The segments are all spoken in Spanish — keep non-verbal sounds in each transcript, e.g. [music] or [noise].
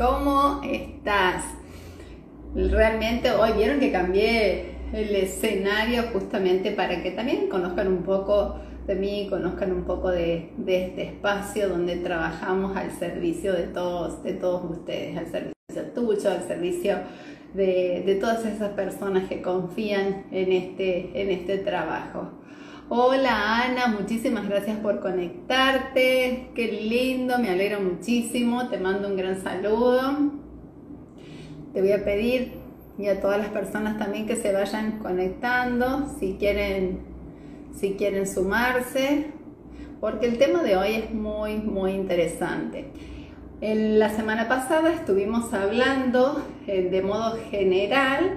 ¿Cómo estás? Realmente hoy vieron que cambié el escenario justamente para que también conozcan un poco de mí, conozcan un poco de, este espacio donde trabajamos al servicio de todos, de todos ustedes, al servicio tuyo, al servicio de, todas esas personas que confían en este, en este trabajo. Hola Ana, muchísimas gracias por conectarte. Qué lindo, me alegro muchísimo. Te mando un gran saludo. Te voy a pedir y a todas las personas también que se vayan conectando si quieren si quieren sumarse, porque el tema de hoy es muy muy interesante. En la semana pasada estuvimos hablando eh, de modo general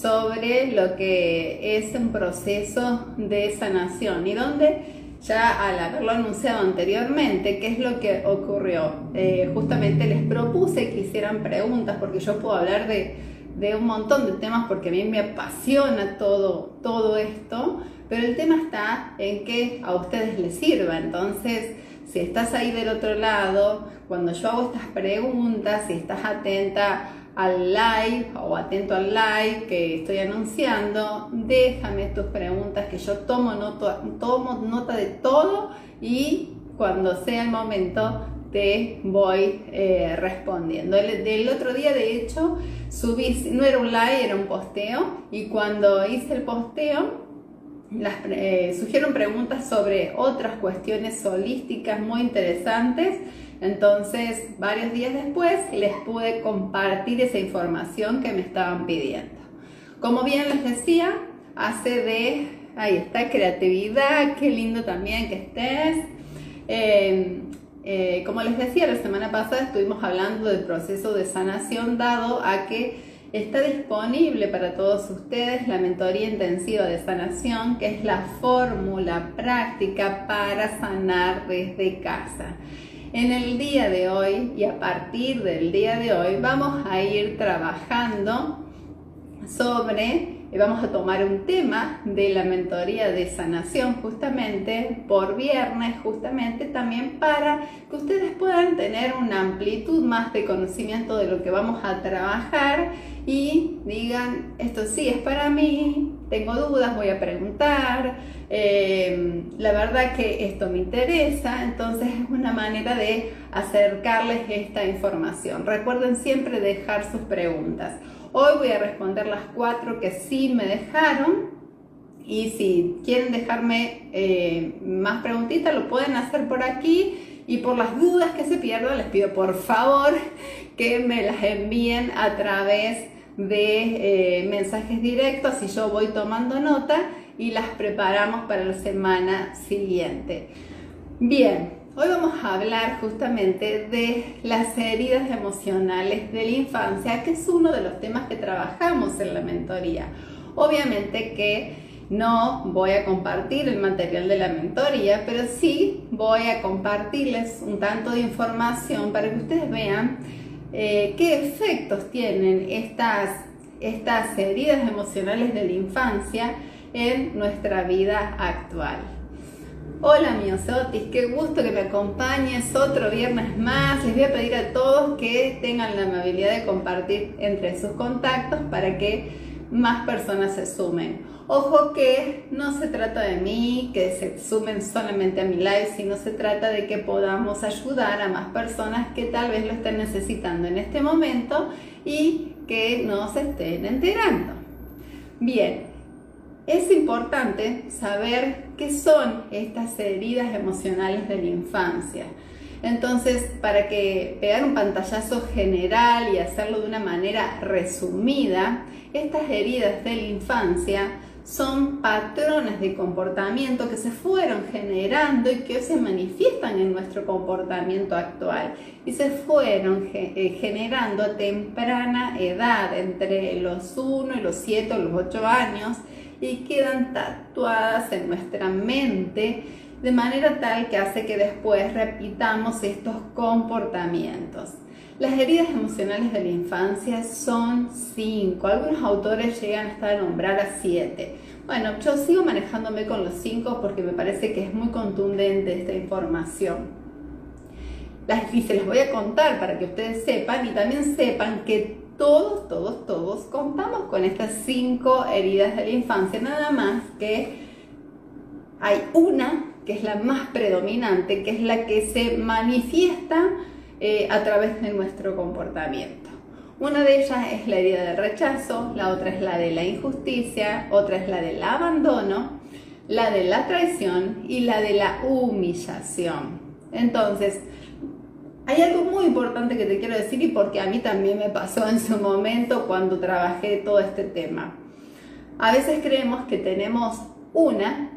sobre lo que es un proceso de sanación y donde ya al haberlo anunciado anteriormente, ¿qué es lo que ocurrió? Eh, justamente les propuse que hicieran preguntas porque yo puedo hablar de, de, un montón de temas porque a mí me apasiona todo, todo esto, pero el tema está en que a ustedes les sirva. Entonces, si estás ahí del otro lado, cuando yo hago estas preguntas, si estás atenta al live o atento al live que estoy anunciando, déjame tus preguntas que yo tomo nota, tomo nota de todo y cuando sea el momento te voy eh, respondiendo. El, del otro día, de hecho, subí, no era un live, era un posteo y cuando hice el posteo, las, eh, surgieron preguntas sobre otras cuestiones holísticas muy interesantes entonces, varios días después les pude compartir esa información que me estaban pidiendo. Como bien les decía, hace de, ahí está, creatividad, qué lindo también que estés. Em, eh, como les decía, la semana pasada estuvimos hablando del proceso de sanación dado a que está disponible para todos ustedes la mentoría intensiva de sanación, que es la fórmula práctica para sanar desde casa. En el día de hoy y a partir del día de hoy vamos a ir trabajando sobre, vamos a tomar un tema de la mentoría de sanación justamente por viernes, justamente también para que ustedes puedan tener una amplitud más de conocimiento de lo que vamos a trabajar y digan, esto sí es para mí, tengo dudas, voy a preguntar, eh, la verdad que esto me interesa, entonces es una manera de acercarles esta información. Recuerden siempre dejar sus preguntas. Hoy voy a responder las cuatro que sí me dejaron. Y si quieren dejarme eh, más preguntitas, lo pueden hacer por aquí. Y por las dudas que se pierdan, les pido por favor que me las envíen a través de eh, mensajes directos y yo voy tomando nota y las preparamos para la semana siguiente. Bien, hoy vamos a hablar justamente de las heridas emocionales de la infancia, que es uno de los temas que trabajamos en la mentoría. Obviamente que no voy a compartir el material de la mentoría, pero sí voy a compartirles un tanto de información para que ustedes vean eh, qué efectos tienen estas, estas heridas emocionales de la infancia en nuestra vida actual. Hola miosotis, qué gusto que me acompañes otro viernes más. Les voy a pedir a todos que tengan la amabilidad de compartir entre sus contactos para que más personas se sumen. Ojo que no se trata de mí, que se sumen solamente a mi live, sino se trata de que podamos ayudar a más personas que tal vez lo estén necesitando en este momento y que no se estén enterando. Bien, es importante saber qué son estas heridas emocionales de la infancia. Entonces, para que pegar un pantallazo general y hacerlo de una manera resumida, estas heridas de la infancia son patrones de comportamiento que se fueron generando y que se manifiestan en nuestro comportamiento actual y se fueron eh, generando a temprana edad, entre los 1 y los 7 o los 8 años, y quedan tatuadas en nuestra mente de manera tal que hace que después repitamos estos comportamientos. Las heridas emocionales de la infancia son cinco. Algunos autores llegan hasta a nombrar a siete. Bueno, yo sigo manejándome con los cinco porque me parece que es muy contundente esta información. Y se las voy a contar para que ustedes sepan y también sepan que todos, todos, todos contamos con estas cinco heridas de la infancia. Nada más que hay una que es la más predominante, que es la que se manifiesta eh, a través de nuestro comportamiento. Una de ellas es la herida del rechazo, la otra es la de la injusticia, otra es la del abandono, la de la traición y la de la humillación. Entonces, hay algo muy importante que te quiero decir y porque a mí también me pasó en su momento cuando trabajé todo este tema. A veces creemos que tenemos una,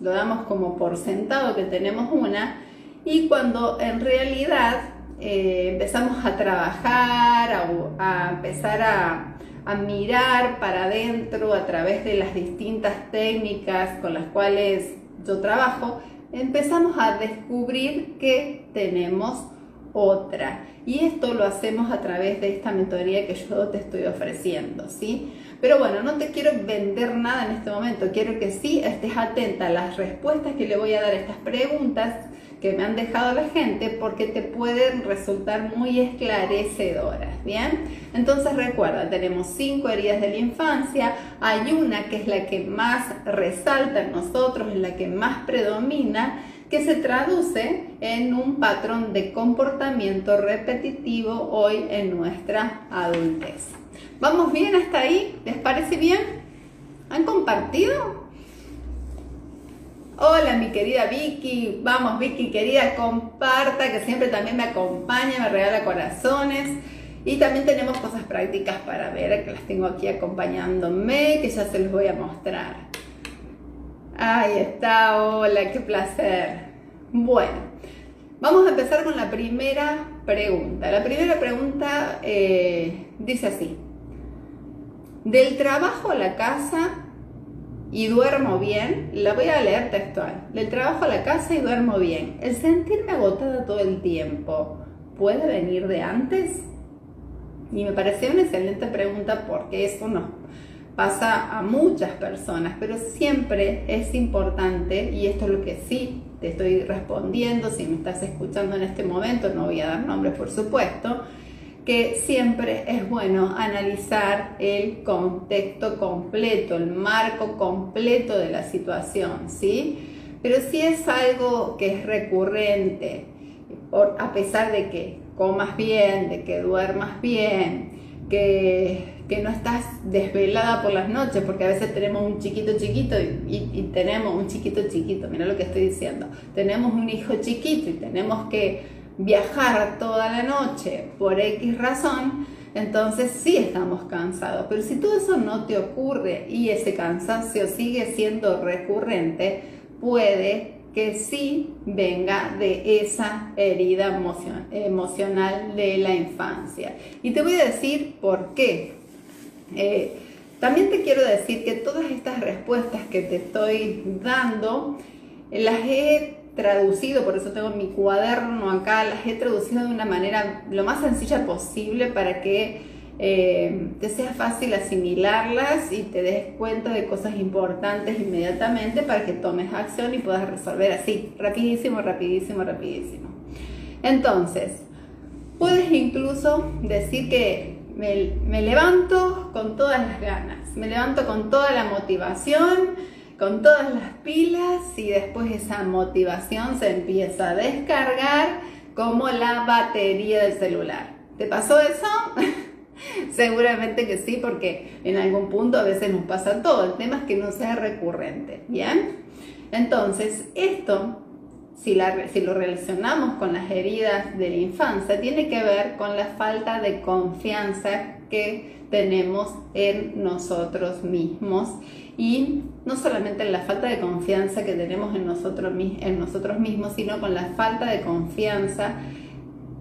lo damos como por sentado que tenemos una, y cuando en realidad eh, empezamos a trabajar, a, empezar a, a, mirar para adentro a través de las distintas técnicas con las cuales yo trabajo, empezamos a descubrir que tenemos otra. Y esto lo hacemos a través de esta mentoría que yo te estoy ofreciendo, ¿sí? Pero bueno, no te quiero vender nada en este momento, quiero que sí estés atenta a las respuestas que le voy a dar a estas preguntas que me han dejado la gente porque te pueden resultar muy esclarecedoras, ¿bien? Entonces recuerda, tenemos cinco heridas de la infancia, hay una que es la que más resalta en nosotros, es la que más predomina, que se traduce en un patrón de comportamiento repetitivo hoy en nuestra adultez. ¿Vamos bien hasta ahí? ¿Les parece bien? ¿Han compartido? Hola mi querida Vicky, vamos Vicky querida, comparta que siempre también me acompaña, me regala corazones. Y también tenemos cosas prácticas para ver, que las tengo aquí acompañándome, que ya se les voy a mostrar. Ahí está, hola, qué placer. Bueno, vamos a empezar con la primera pregunta. La primera pregunta eh, dice así. Del trabajo a la casa y duermo bien, la voy a leer textual. Del trabajo a la casa y duermo bien. El sentirme agotada todo el tiempo, ¿puede venir de antes? Y me pareció una excelente pregunta porque eso no pasa a muchas personas, pero siempre es importante, y esto es lo que sí te estoy respondiendo, si me estás escuchando en este momento, no voy a dar nombres por supuesto, que siempre es bueno analizar el contexto completo, el marco completo de la situación, ¿sí? Pero si es algo que es recurrente, a pesar de que comas bien, de que duermas bien, que, no estás desvelada por las noches, porque a veces tenemos un chiquito chiquito y, tenemos un chiquito chiquito, mira lo que estoy diciendo, tenemos un hijo chiquito y tenemos que viajar toda la noche por X razón, entonces sí estamos cansados. Pero si todo eso no te ocurre y ese cansancio sigue siendo recurrente, puede que sí venga de esa herida emocional de la infancia. Y te voy a decir por qué. Eh, también te quiero decir que todas estas respuestas que te estoy dando, las he traducido, por eso tengo mi cuaderno acá, las he traducido de una manera lo más sencilla posible para que eh, te sea fácil asimilarlas y te des cuenta de cosas importantes inmediatamente para que tomes acción y puedas resolver así, rapidísimo, rapidísimo, rapidísimo. Entonces, puedes incluso decir que me, me levanto con todas las ganas, me levanto con toda la motivación, con todas las pilas y después esa motivación se empieza a descargar como la batería del celular. ¿Te pasó eso? [laughs] [laughs] Seguramente que sí, porque en algún punto a veces nos pasa todo. El tema es que no sea recurrente, ¿bien? Entonces, esto si, si lo relacionamos con las heridas de la infancia, tiene que ver con la falta de confianza que tenemos en nosotros mismos y no solamente en la falta de confianza que tenemos en nosotros, en nosotros mismos, sino con la falta de confianza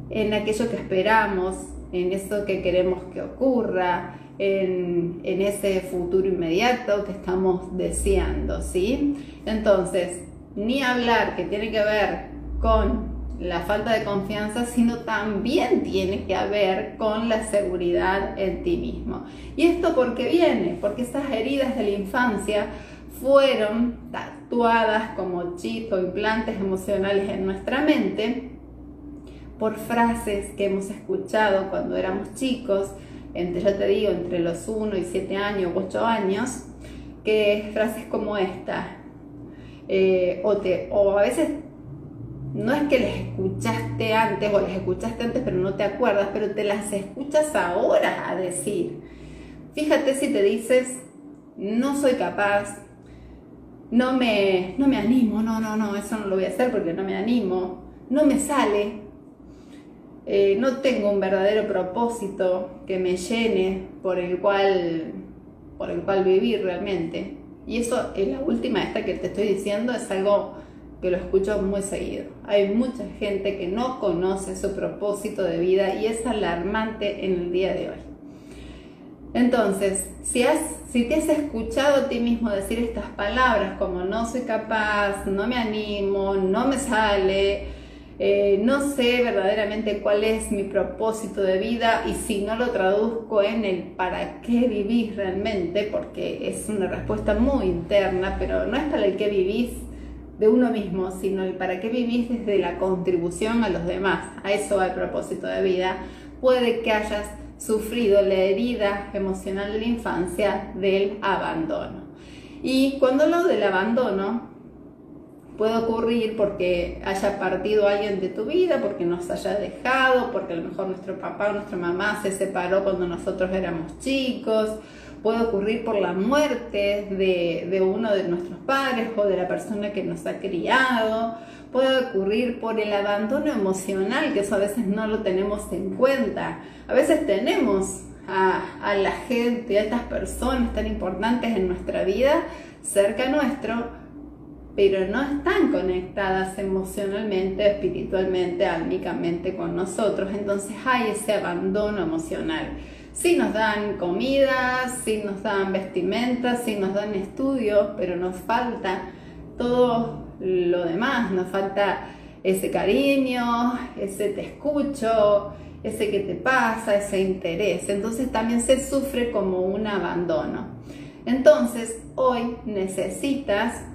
en aquello que esperamos, en eso que queremos que ocurra, en, en, ese futuro inmediato que estamos deseando, ¿sí? Entonces, ni hablar que tiene que ver con la falta de confianza, sino también tiene que ver con la seguridad en ti mismo. ¿Y esto por qué viene? Porque esas heridas de la infancia fueron tatuadas como chips o implantes emocionales en nuestra mente por frases que hemos escuchado cuando éramos chicos, entre, te digo, entre los 1 y 7 años o 8 años, que frases como esta, eh, o, te, o a veces no es que las escuchaste antes o las escuchaste antes pero no te acuerdas, pero te las escuchas ahora a decir. Fíjate si te dices, no soy capaz, no me, no me animo, no, no, no, eso no lo voy a hacer porque no me animo, no me sale, eh, no tengo un verdadero propósito que me llene por el cual, por el cual vivir realmente. Y eso, es la última esta que te estoy diciendo, es algo que lo escucho muy seguido. Hay mucha gente que no conoce su propósito de vida y es alarmante en el día de hoy. Entonces, si, has, si te has escuchado a ti mismo decir estas palabras como no soy capaz, no me animo, no me sale, eh, no sé verdaderamente cuál es mi propósito de vida y si no lo traduzco en el para qué vivís realmente, porque es una respuesta muy interna, pero no es para el que vivís de uno mismo, sino el para qué vivís desde la contribución a los demás. A eso va el propósito de vida. Puede que hayas sufrido la herida emocional de la infancia del abandono. Y cuando hablo del abandono, puede ocurrir porque haya partido alguien de tu vida, porque nos haya dejado, porque a lo mejor nuestro papá o nuestra mamá se separó cuando nosotros éramos chicos, puede ocurrir por la muerte de, de uno de nuestros padres o de la persona que nos ha criado, puede ocurrir por el abandono emocional, que eso a veces no lo tenemos en cuenta. A veces tenemos a, a, la gente, a estas personas tan importantes en nuestra vida cerca nuestro, pero no están conectadas emocionalmente, espiritualmente, álmicamente con nosotros. Entonces hay ese abandono emocional. Sí nos dan comida, sí nos dan vestimentas, sí nos dan estudios, pero nos falta todo lo demás, nos falta ese cariño, ese te escucho, ese que te pasa, ese interés. Entonces también se sufre como un abandono. Entonces hoy necesitas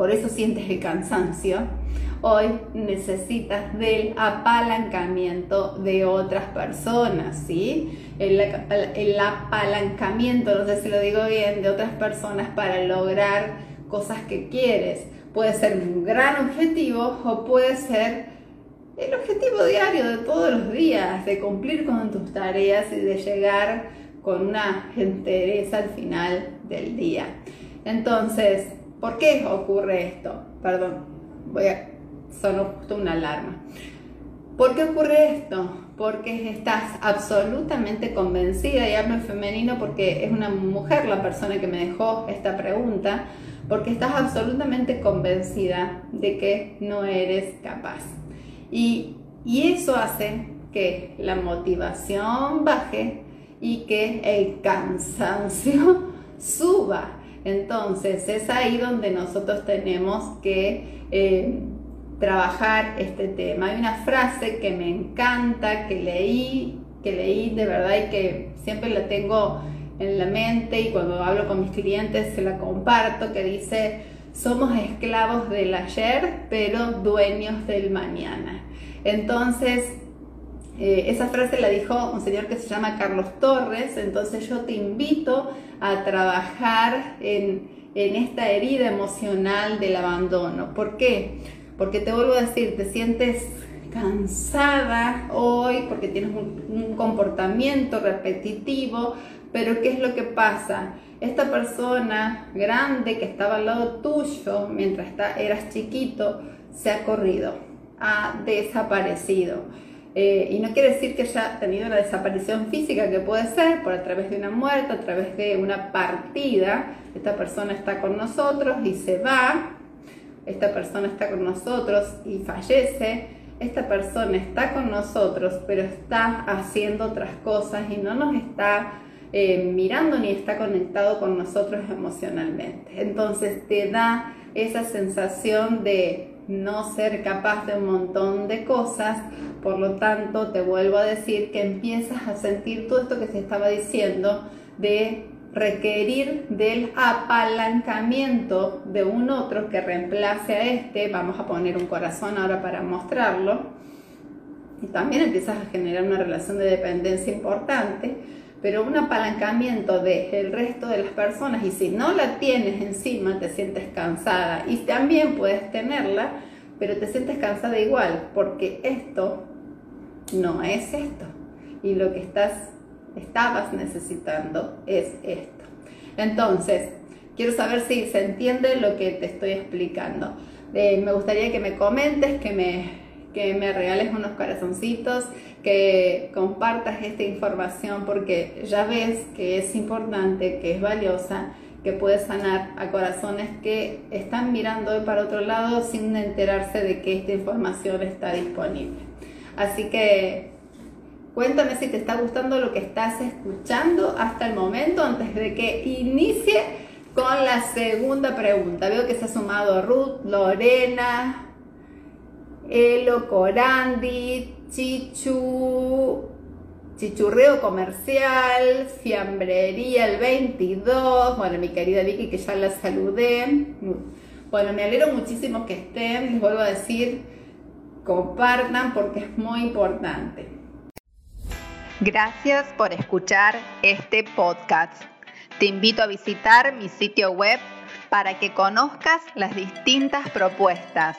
por eso sientes el cansancio, hoy necesitas del apalancamiento de otras personas, ¿sí? El, apalancamiento, no sé si lo digo bien, de otras personas para lograr cosas que quieres. Puede ser un gran objetivo o puede ser el objetivo diario de todos los días, de cumplir con tus tareas y de llegar con una entereza al final del día. Entonces, ¿Por qué ocurre esto? Perdón, voy a sonó justo una alarma. ¿Por qué ocurre esto? Porque estás absolutamente convencida, y hablo en femenino porque es una mujer la persona que me dejó esta pregunta, porque estás absolutamente convencida de que no eres capaz. Y, y eso hace que la motivación baje y que el cansancio [laughs] suba. Entonces es ahí donde nosotros tenemos que eh, trabajar este tema. Hay una frase que me encanta, que leí, que leí de verdad y que siempre la tengo en la mente y cuando hablo con mis clientes se la comparto, que dice, somos esclavos del ayer, pero dueños del mañana. Entonces, eh, esa frase la dijo un señor que se llama Carlos Torres, entonces yo te invito trabajar en, esta herida emocional del abandono. ¿Por qué? Porque te vuelvo a decir, te sientes cansada hoy porque tienes un, comportamiento repetitivo, pero ¿qué es lo que pasa? Esta persona grande que estaba al lado tuyo mientras eras chiquito, se ha corrido, ha desaparecido. Eh, y no quiere decir que haya tenido una desaparición física, que puede ser por a través de una muerte, a través de una partida. Esta persona está con nosotros y se va. Esta persona está con nosotros y fallece. Esta persona está con nosotros, pero está haciendo otras cosas y no nos está eh, mirando ni está conectado con nosotros emocionalmente. Entonces te da esa sensación de no ser capaz de un montón de cosas, por lo tanto te vuelvo a decir que empiezas a sentir todo esto que se estaba diciendo de requerir del apalancamiento de un otro que reemplace a este, vamos a poner un corazón ahora para mostrarlo, y también empiezas a generar una relación de dependencia importante, pero un apalancamiento del el resto de las personas y si no la tienes encima te sientes cansada y también puedes tenerla, pero te sientes cansada igual porque esto no es esto y lo que estás estabas necesitando es esto. Entonces, quiero saber si se entiende lo que te estoy explicando. Eh, me gustaría que me comentes, que me, que me regales unos corazoncitos que compartas esta información porque ya ves que es importante, que es valiosa, que puede sanar a corazones que están mirando para otro lado sin enterarse de que esta información está disponible. Así que cuéntame si te está gustando lo que estás escuchando hasta el momento antes de que inicie con la segunda pregunta. Veo que se ha sumado Ruth, Lorena, Elo, Corandi, Chichu, Chichurreo Comercial, Fiambrería el 22, bueno, mi querida Vicky que ya la saludé. Bueno, me alegro muchísimo que estén, vuelvo a decir, compartan porque es muy importante. Gracias por escuchar este podcast. Te invito a visitar mi sitio web para que conozcas las distintas propuestas